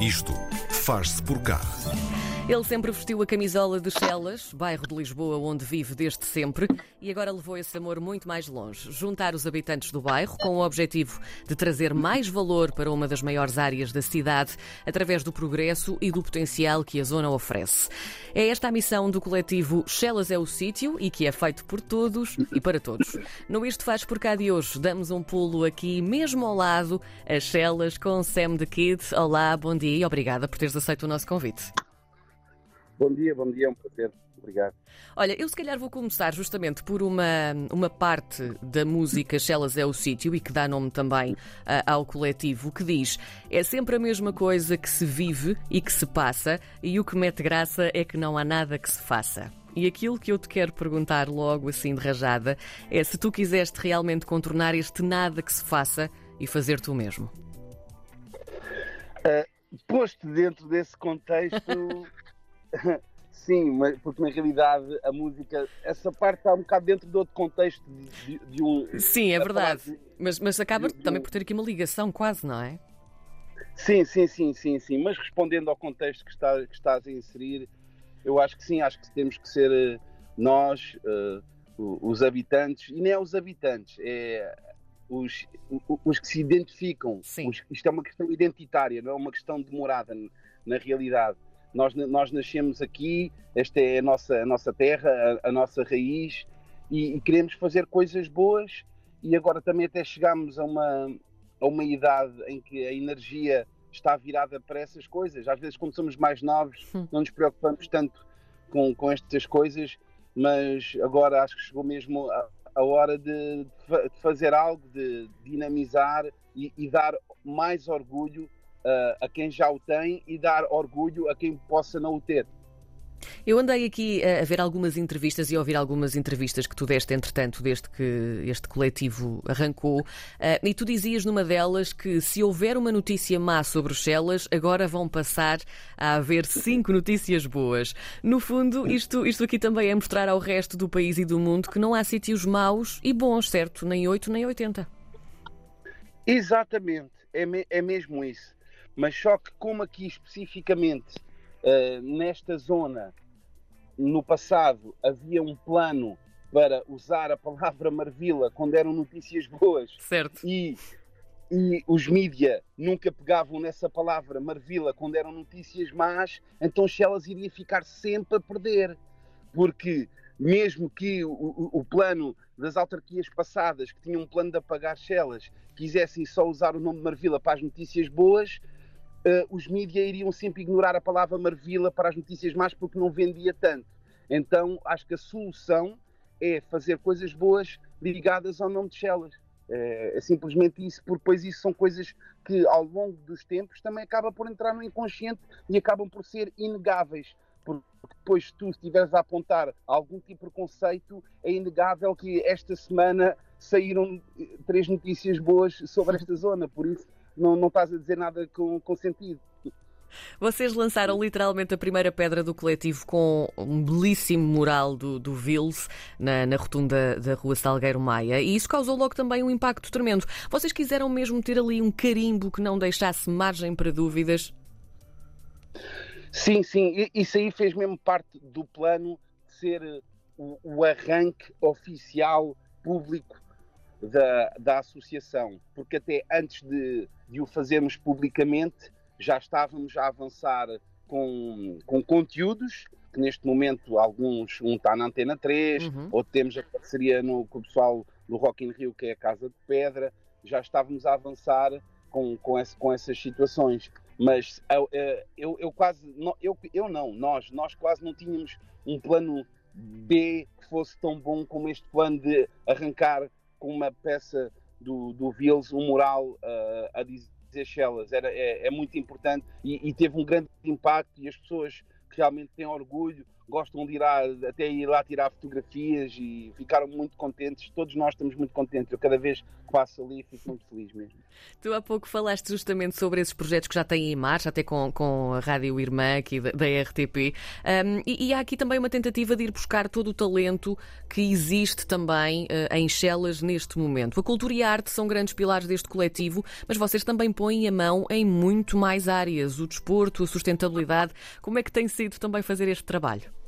Isto faz-se por cá. Ele sempre vestiu a camisola de Chelas, bairro de Lisboa onde vive desde sempre, e agora levou esse amor muito mais longe. Juntar os habitantes do bairro com o objetivo de trazer mais valor para uma das maiores áreas da cidade através do progresso e do potencial que a zona oferece. É esta a missão do coletivo Chelas é o Sítio e que é feito por todos e para todos. No Isto Faz por cá de hoje, damos um pulo aqui mesmo ao lado, a Chelas com Sam the Kid. Olá, bom dia e obrigada por teres aceito o nosso convite. Bom dia, bom dia, é um prazer. Obrigado. Olha, eu se calhar vou começar justamente por uma, uma parte da música Chelas é o Sítio e que dá nome também uh, ao coletivo, que diz é sempre a mesma coisa que se vive e que se passa e o que mete graça é que não há nada que se faça. E aquilo que eu te quero perguntar logo assim de rajada é se tu quiseste realmente contornar este nada que se faça e fazer tu mesmo. Uh, posto dentro desse contexto, Sim, mas porque na realidade a música, essa parte está um bocado dentro de outro contexto de, de um. Sim, é verdade. Mas, mas acaba de, também por ter aqui uma ligação, quase, não é? Sim, sim, sim, sim, sim. Mas respondendo ao contexto que, está, que estás a inserir, eu acho que sim, acho que temos que ser eh, nós, uh, os habitantes, e nem é os habitantes, é os, os que se identificam. Sim. Os, isto é uma questão identitária, não é uma questão de morada na realidade. Nós, nós nascemos aqui, esta é a nossa, a nossa terra, a, a nossa raiz, e, e, queremos fazer coisas boas. E agora também até chegamos a uma, a uma idade em que a energia está virada para essas coisas. Às vezes, quando somos mais novos, hum. não nos preocupamos tanto com, com estas coisas, mas agora acho que chegou mesmo a, a hora de, de, fazer algo, de dinamizar e, e dar mais orgulho uh, a quem já o tem e dar orgulho a quem possa não o ter. Eu andei aqui a ver algumas entrevistas e a ouvir algumas entrevistas que tu deste, entretanto, desde que este coletivo arrancou, ah, e tu dizias numa delas que se houver uma notícia má sobre os Chelas, agora vão passar a haver cinco notícias boas. No fundo, isto, isto aqui também é mostrar ao resto do país e do mundo que não há sítios maus e bons, certo? Nem oito nem oitenta. Exatamente, é, me, é mesmo isso. Mas só que como aqui especificamente uh, nesta zona, no passado, havia um plano para usar a palavra Marvila quando eram notícias boas. Certo. E, e os mídia nunca pegavam nessa palavra Marvila quando eram notícias más, então Chelas iria ficar sempre a perder. Porque mesmo que o, o, o, plano das autarquias passadas, que tinham um plano de apagar Chelas, quisessem só usar o nome Marvila para as notícias boas, uh, os mídias iriam sempre ignorar a palavra Marvila para as notícias más porque não vendia tanto. Então acho que a solução é fazer coisas boas ligadas ao nome de Chelas. É, é, simplesmente isso, porque depois isso são coisas que ao longo dos tempos também acabam por entrar no inconsciente e acabam por ser inegáveis. Porque depois, se tu estiveres a apontar algum tipo de preconceito, é inegável que esta semana saíram eh, três notícias boas sobre esta zona. Por isso, não, não estás a dizer nada com, com sentido. Vocês lançaram literalmente a primeira pedra do coletivo com um belíssimo mural do, do Vils na, na rotunda da Rua Salgueiro Maia e isso causou logo também um impacto tremendo. Vocês quiseram mesmo ter ali um carimbo que não deixasse margem para dúvidas? Sim, sim, isso aí fez mesmo parte do plano de ser o, o arranque oficial público da, da associação, porque até antes de, de o fazermos publicamente já estávamos a avançar com, com conteúdos, que neste momento alguns, um está na Antena 3, uhum. outro temos a parceria no, com o pessoal do Rock in Rio, que é a Casa de Pedra, já estávamos a avançar com, com, esse, com essas situações. Mas eu, eu, eu quase, eu, eu não, nós, nós quase não tínhamos um plano B que fosse tão bom como este plano de arrancar com uma peça do, do Vils, um mural uh, a dizer Chelas. Era, é, é muito importante e, e, teve um grande impacto e as pessoas realmente têm orgulho gostam de ir lá, até ir lá tirar fotografias e ficaram muito contentes. Todos nós estamos muito contentes. Eu cada vez que passo ali fico muito feliz mesmo. Tu há pouco falaste justamente sobre esses projetos que já têm em marcha, até com, com a Rádio Irmã aqui da, da RTP. Um, e, e, há aqui também uma tentativa de ir buscar todo o talento que existe também uh, em Chelas neste momento. A cultura e a arte são grandes pilares deste coletivo, mas vocês também põem a mão em muito mais áreas. O desporto, a sustentabilidade. Como é que tem sido também fazer este trabalho?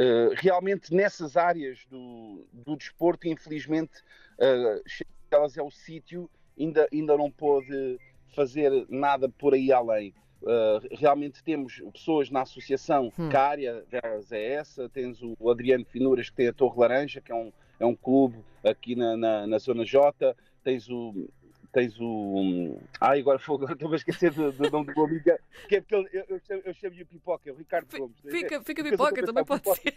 Uh, realmente nessas áreas do, do desporto, infelizmente, uh, elas é o sítio, ainda, ainda não pôde fazer nada por aí além. Uh, realmente temos pessoas na associação hum. que a área delas é essa. Tens o Adriano Finuras, que tem a Torre Laranja, que é um, é um clube aqui na, na, na Zona J. Tens o, tens o. Ai, agora estou a esquecer do, do nome do amigo, que é porque ele, eu, eu, chamo, eu chamo-lhe o Pipoca, é o Ricardo Gomes. Fica, fica Pipoca, também pode ser.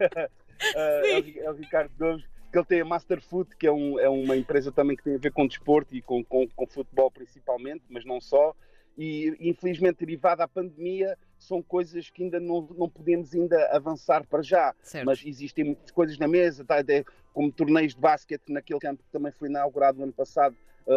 uh, é, o, é, o, Ricardo Gomes, que ele tem a Master Foot, que é, um, é uma empresa também que tem a ver com desporto e com, com, com futebol principalmente, mas não só. E infelizmente, derivada à pandemia, são coisas que ainda não, não podemos ainda avançar para já. Certo. Mas existem muitas coisas na mesa, tá, como torneios de basquete naquele campo que também foi inaugurado no ano passado,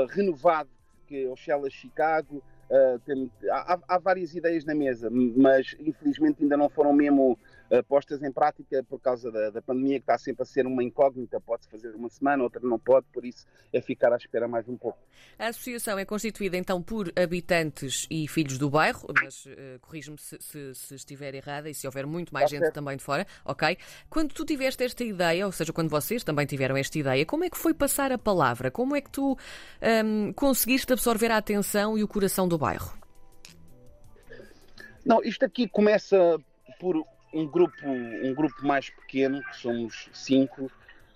renovado, que é o Shella Chicago. Uh, tem, há, há, várias ideias na mesa, mas infelizmente ainda não foram mesmo uh, postas em prática por causa da, da, pandemia, que está sempre a ser uma incógnita. Pode-se fazer uma semana, outra não pode, por isso é ficar à espera mais um pouco. A associação é constituída então por habitantes e filhos do bairro, mas uh, corrige-me se, se, se, estiver errada e se houver muito mais está gente certo. também de fora, ok? Quando tu tiveste esta ideia, ou seja, quando vocês também tiveram esta ideia, como é que foi passar a palavra? Como é que tu um, conseguiste absorver a atenção e o coração do bairro? Não, isto aqui começa por um grupo, um grupo mais pequeno, que somos cinco,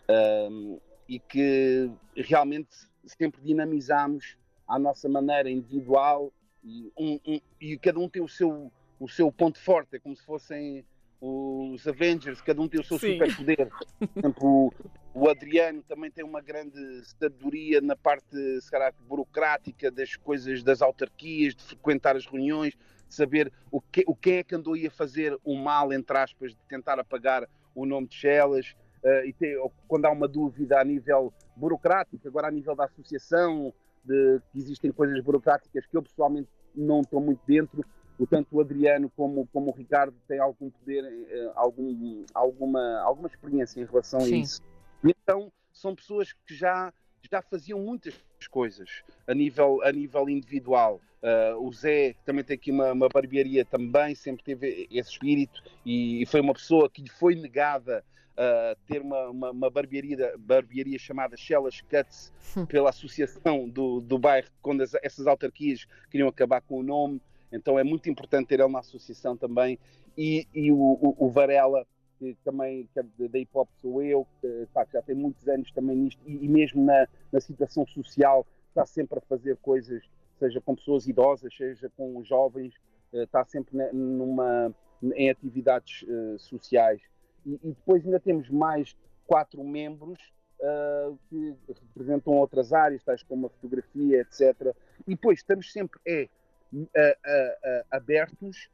um, e que realmente sempre dinamizamos à nossa maneira individual e, um, um, e cada um tem o seu, o seu ponto forte, é como se fossem os Avengers, cada um tem o seu superpoder. Por exemplo, o Adriano também tem uma grande sabedoria na parte, se calhar, burocrática das coisas das autarquias, de frequentar as reuniões, de saber o que, o que é que andou aí a fazer o mal, entre aspas, de tentar apagar o nome de Chelas. Uh, e ter, quando há uma dúvida a nível burocrático, agora a nível da associação, de que existem coisas burocráticas que eu pessoalmente não estou muito dentro, tanto o Adriano como, como o Ricardo têm algum poder, uh, algum, alguma, alguma experiência em relação Sim. a isso. Então, são pessoas que já, já faziam muitas coisas a nível, a nível individual. Uh, o Zé também tem aqui uma, uma barbearia também, sempre teve esse espírito e, foi uma pessoa que lhe foi negada uh, ter uma, uma, uma, barbearia, barbearia chamada Shellas Cuts hum. pela associação do, do bairro, quando as, essas autarquias queriam acabar com o nome. Então é muito importante ter ele na associação também. E, e o, o, o Varela que também que é da hip hop sou eu, que, pá, que já tem muitos anos também nisto, e, e, mesmo na, na situação social está sempre a fazer coisas, seja com pessoas idosas, seja com jovens, uh, está sempre numa, em atividades uh, sociais. E, e, depois ainda temos mais quatro membros uh, que representam outras áreas, tais como a fotografia, etc. E depois estamos sempre é, abertos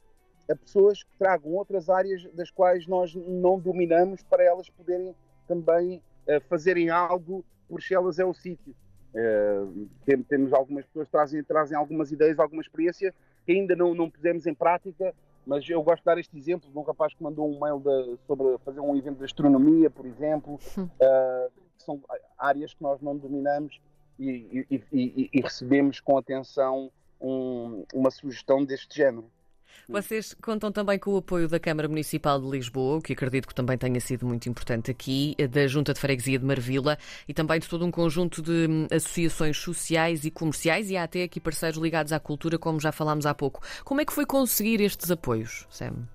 a pessoas que tragam outras áreas das quais nós não dominamos para elas poderem também uh, fazerem algo, por se elas é o sítio. Uh, temos algumas pessoas que trazem, trazem algumas ideias, alguma experiência que ainda não, não pusemos em prática, mas eu gosto de dar este exemplo de um rapaz que mandou um mail de, sobre fazer um evento de astronomia, por exemplo, uh, que são áreas que nós não dominamos e, e, e, e recebemos com atenção um, uma sugestão deste género. Vocês contam também com o apoio da Câmara Municipal de Lisboa, que acredito que também tenha sido muito importante aqui, da Junta de Freguesia de Marvila e também de todo um conjunto de hum, associações sociais e comerciais e há até aqui parceiros ligados à cultura, como já falámos há pouco. Como é que foi conseguir estes apoios, Sam?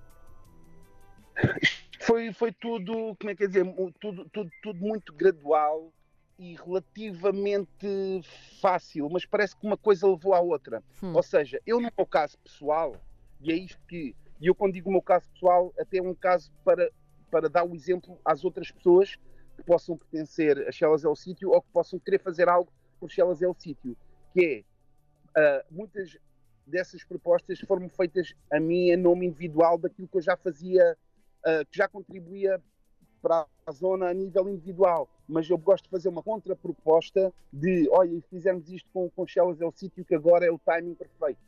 Foi, foi tudo, como é que é dizer, tudo, tudo, tudo muito gradual e relativamente fácil, mas parece que uma coisa levou à outra. Hum. Ou seja, eu no meu caso pessoal, e é isto que, e eu quando digo o meu caso pessoal, até é um caso para, para dar o exemplo às outras pessoas que possam pertencer a Chelas é o sítio ou que possam querer fazer algo por Chelas é o sítio, que é uh, muitas dessas propostas foram feitas a mim em nome individual daquilo que eu já fazia, uh, que já contribuía para a zona a nível individual. Mas eu gosto de fazer uma contraproposta de, olha, se fizermos isto com, com Chelas é o sítio que agora é o timing perfeito.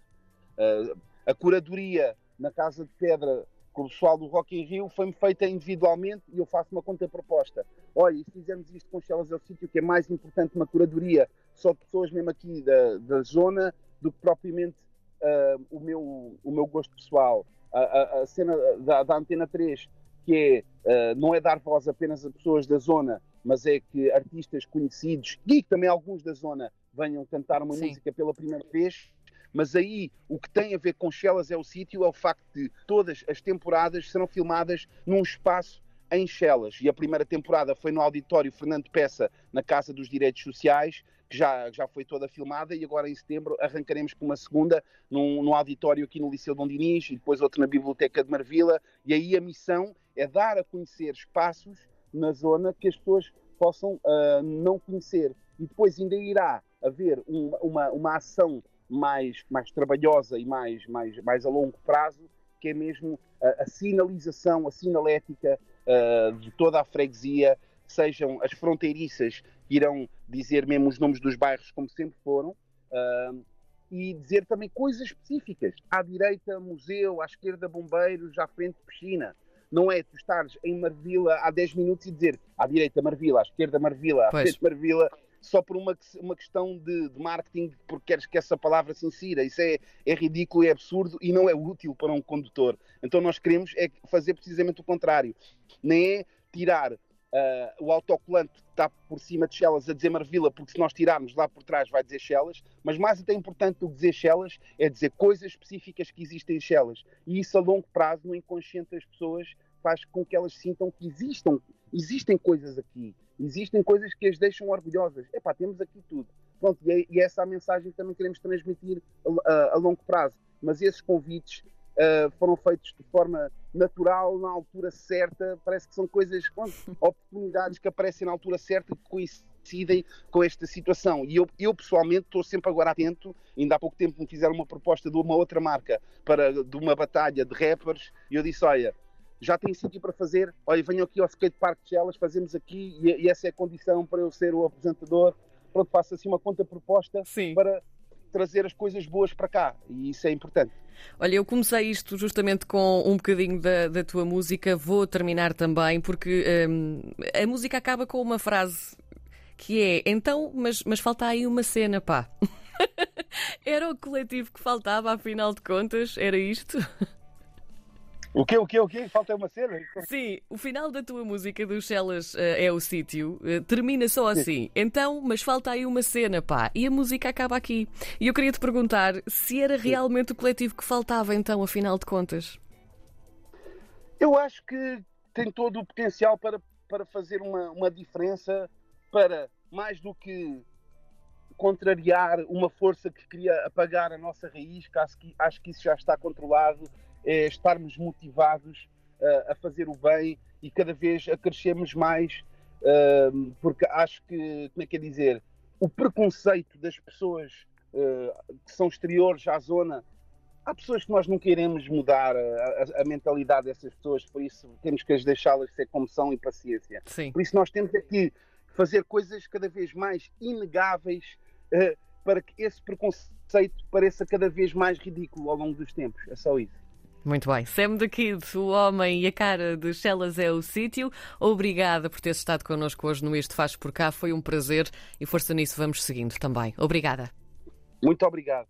Uh, a curadoria na Casa de Pedra com o pessoal do Rock in Rio foi-me feita individualmente e eu faço uma contraproposta. Olha, e se fizermos isto com Chelas é o sítio que é mais importante uma curadoria só de pessoas mesmo aqui da, da zona do que propriamente uh, o, meu, o meu gosto pessoal. A, a, a cena da, da, Antena 3, que é, uh, não é dar voz apenas a pessoas da zona, mas é que artistas conhecidos, e também alguns da zona, venham cantar uma Sim. música pela primeira vez. Mas aí o que tem a ver com Chelas é o sítio, é o facto de todas as temporadas serão filmadas num espaço em Chelas. E a primeira temporada foi no auditório Fernando Peça, na Casa dos Direitos Sociais que já, já foi toda filmada e agora em setembro arrancaremos com uma segunda num, num auditório aqui no Liceu Dom Dinis e depois outra na Biblioteca de Marvila e aí a missão é dar a conhecer espaços na zona que as pessoas possam uh, não conhecer e depois ainda irá haver um, uma, uma ação mais, mais trabalhosa e mais, mais, mais a longo prazo que é mesmo a, a sinalização, a sinalética uh, de toda a freguesia sejam as fronteiriças que irão dizer mesmo os nomes dos bairros como sempre foram, uh, e dizer também coisas específicas. À direita, museu, à esquerda, bombeiros, à frente, piscina. Não é tu estares em Marvila há 10 minutos e dizer à direita Marvila, à esquerda Marvila, à frente Marvila, só por uma, uma questão de, de, marketing, porque queres que essa palavra se insira. Isso é, é ridículo, é absurdo e não é útil para um condutor. Então nós queremos é fazer precisamente o contrário. Nem é tirar Uh, o autocolante está por cima de Chelas a dizer Marvila, porque se nós tirarmos lá por trás vai dizer Chelas, mas mais até importante do que dizer Chelas é dizer coisas específicas que existem em Chelas. E isso a longo prazo, no inconsciente das pessoas, faz com que elas sintam que existam, existem coisas aqui, existem coisas que as deixam orgulhosas. Epá, temos aqui tudo. Pronto, e, é, e é essa a mensagem que também queremos transmitir a, a, a longo prazo. Mas esses convites uh, foram feitos de forma natural, na altura certa. Parece que são coisas, oportunidades que aparecem na altura certa que coincidem com esta situação. E eu, eu pessoalmente estou sempre agora atento. Ainda há pouco tempo me fizeram uma proposta de uma outra marca para de uma batalha de rappers e eu disse: olha. Já tem sítio para fazer. Olha, venham aqui ao Skate Park de Chelas, fazemos aqui e, e essa é a condição para eu ser o apresentador. Pronto, faço assim uma conta proposta Sim. para trazer as coisas boas para cá e isso é importante. Olha, eu comecei isto justamente com um bocadinho da, da tua música, vou terminar também, porque hum, a música acaba com uma frase que é então, mas, mas falta aí uma cena, pá. era o coletivo que faltava, afinal de contas, era isto? O quê, o quê, o quê? Falta uma cena? Sim, o final da tua música dos Chelas uh, é o sítio, uh, termina só assim. Então, mas falta aí uma cena, pá, e a música acaba aqui. E eu queria te perguntar se era realmente o coletivo que faltava, então, afinal de contas. Eu acho que tem todo o potencial para, para fazer uma, uma diferença, para mais do que contrariar uma força que queria apagar a nossa raiz, que acho que, acho que isso já está controlado é estarmos motivados a fazer o bem e cada vez a crescermos mais, porque acho que, como é que é dizer, o preconceito das pessoas que são exteriores à zona, há pessoas que nós não queremos mudar a, a, a mentalidade dessas pessoas, por isso temos que as deixá-las ser como são e paciência. Sim. Por isso nós temos aqui fazer coisas cada vez mais inegáveis para que esse preconceito pareça cada vez mais ridículo ao longo dos tempos. É só isso. Muito bem. Sam the Kid, o homem e a cara de Chelas é o sítio. Obrigada por ter estado connosco hoje no Isto Faz Por Cá. Foi um prazer e força nisso vamos seguindo também. Obrigada. Muito obrigado.